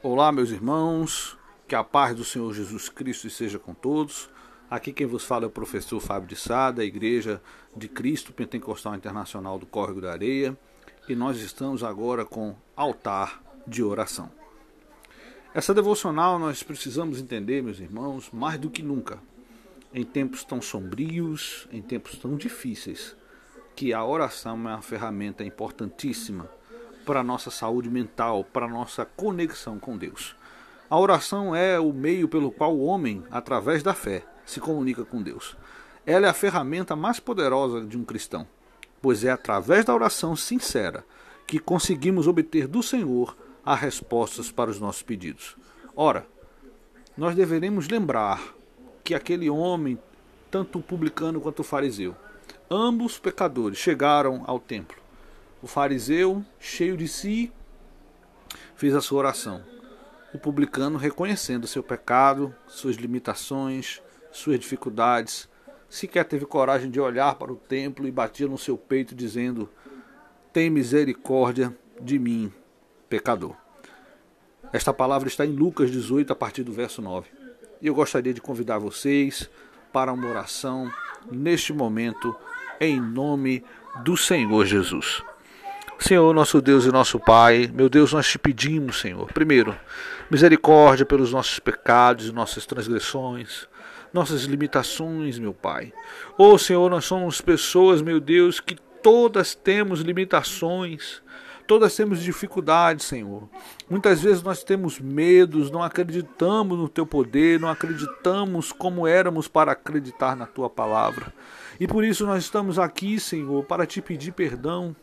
Olá, meus irmãos, que a paz do Senhor Jesus Cristo esteja com todos. Aqui quem vos fala é o professor Fábio de Sá, da Igreja de Cristo Pentecostal Internacional do Córrego da Areia, e nós estamos agora com altar de oração. Essa devocional nós precisamos entender, meus irmãos, mais do que nunca, em tempos tão sombrios, em tempos tão difíceis, que a oração é uma ferramenta importantíssima para a nossa saúde mental, para a nossa conexão com Deus. A oração é o meio pelo qual o homem, através da fé, se comunica com Deus. Ela é a ferramenta mais poderosa de um cristão, pois é através da oração sincera que conseguimos obter do Senhor as respostas para os nossos pedidos. Ora, nós deveremos lembrar que aquele homem, tanto o publicano quanto o fariseu, ambos pecadores, chegaram ao templo o fariseu, cheio de si, fez a sua oração. O publicano, reconhecendo seu pecado, suas limitações, suas dificuldades, sequer teve coragem de olhar para o templo e batia no seu peito, dizendo: Tem misericórdia de mim, pecador. Esta palavra está em Lucas 18, a partir do verso 9. E eu gostaria de convidar vocês para uma oração neste momento, em nome do Senhor Jesus. Senhor, nosso Deus e nosso Pai, meu Deus, nós te pedimos, Senhor, primeiro, misericórdia pelos nossos pecados e nossas transgressões, nossas limitações, meu Pai. Oh, Senhor, nós somos pessoas, meu Deus, que todas temos limitações, todas temos dificuldades, Senhor. Muitas vezes nós temos medos, não acreditamos no teu poder, não acreditamos como éramos para acreditar na tua palavra. E por isso nós estamos aqui, Senhor, para te pedir perdão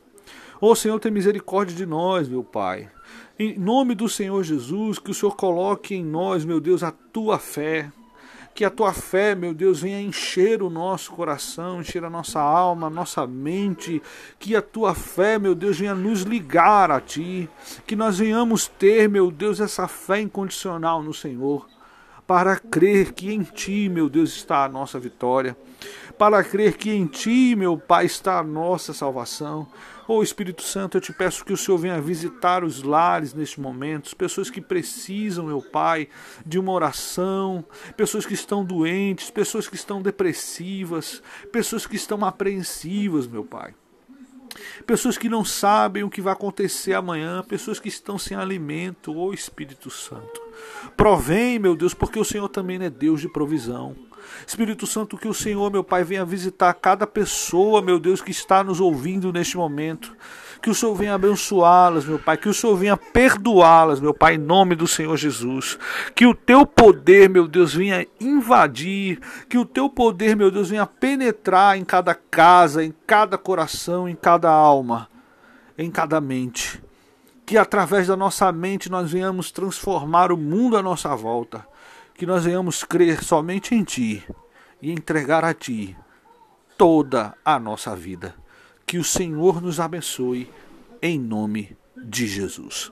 Ô oh, Senhor, tem misericórdia de nós, meu Pai. Em nome do Senhor Jesus, que o Senhor coloque em nós, meu Deus, a tua fé. Que a tua fé, meu Deus, venha encher o nosso coração, encher a nossa alma, a nossa mente. Que a tua fé, meu Deus, venha nos ligar a ti. Que nós venhamos ter, meu Deus, essa fé incondicional no Senhor. Para crer que em ti, meu Deus, está a nossa vitória para crer que em Ti, meu Pai, está a nossa salvação. Oh Espírito Santo, eu te peço que o Senhor venha visitar os lares neste momento, pessoas que precisam, meu Pai, de uma oração, pessoas que estão doentes, pessoas que estão depressivas, pessoas que estão apreensivas, meu Pai. Pessoas que não sabem o que vai acontecer amanhã, pessoas que estão sem alimento, ô oh Espírito Santo. Provém, meu Deus, porque o Senhor também é Deus de provisão. Espírito Santo, que o Senhor, meu Pai, venha visitar cada pessoa, meu Deus, que está nos ouvindo neste momento. Que o Senhor venha abençoá-las, meu Pai. Que o Senhor venha perdoá-las, meu Pai, em nome do Senhor Jesus. Que o teu poder, meu Deus, venha invadir. Que o teu poder, meu Deus, venha penetrar em cada casa, em cada coração, em cada alma, em cada mente. Que através da nossa mente nós venhamos transformar o mundo à nossa volta que nós venhamos crer somente em Ti e entregar a Ti toda a nossa vida. Que o Senhor nos abençoe, em nome de Jesus.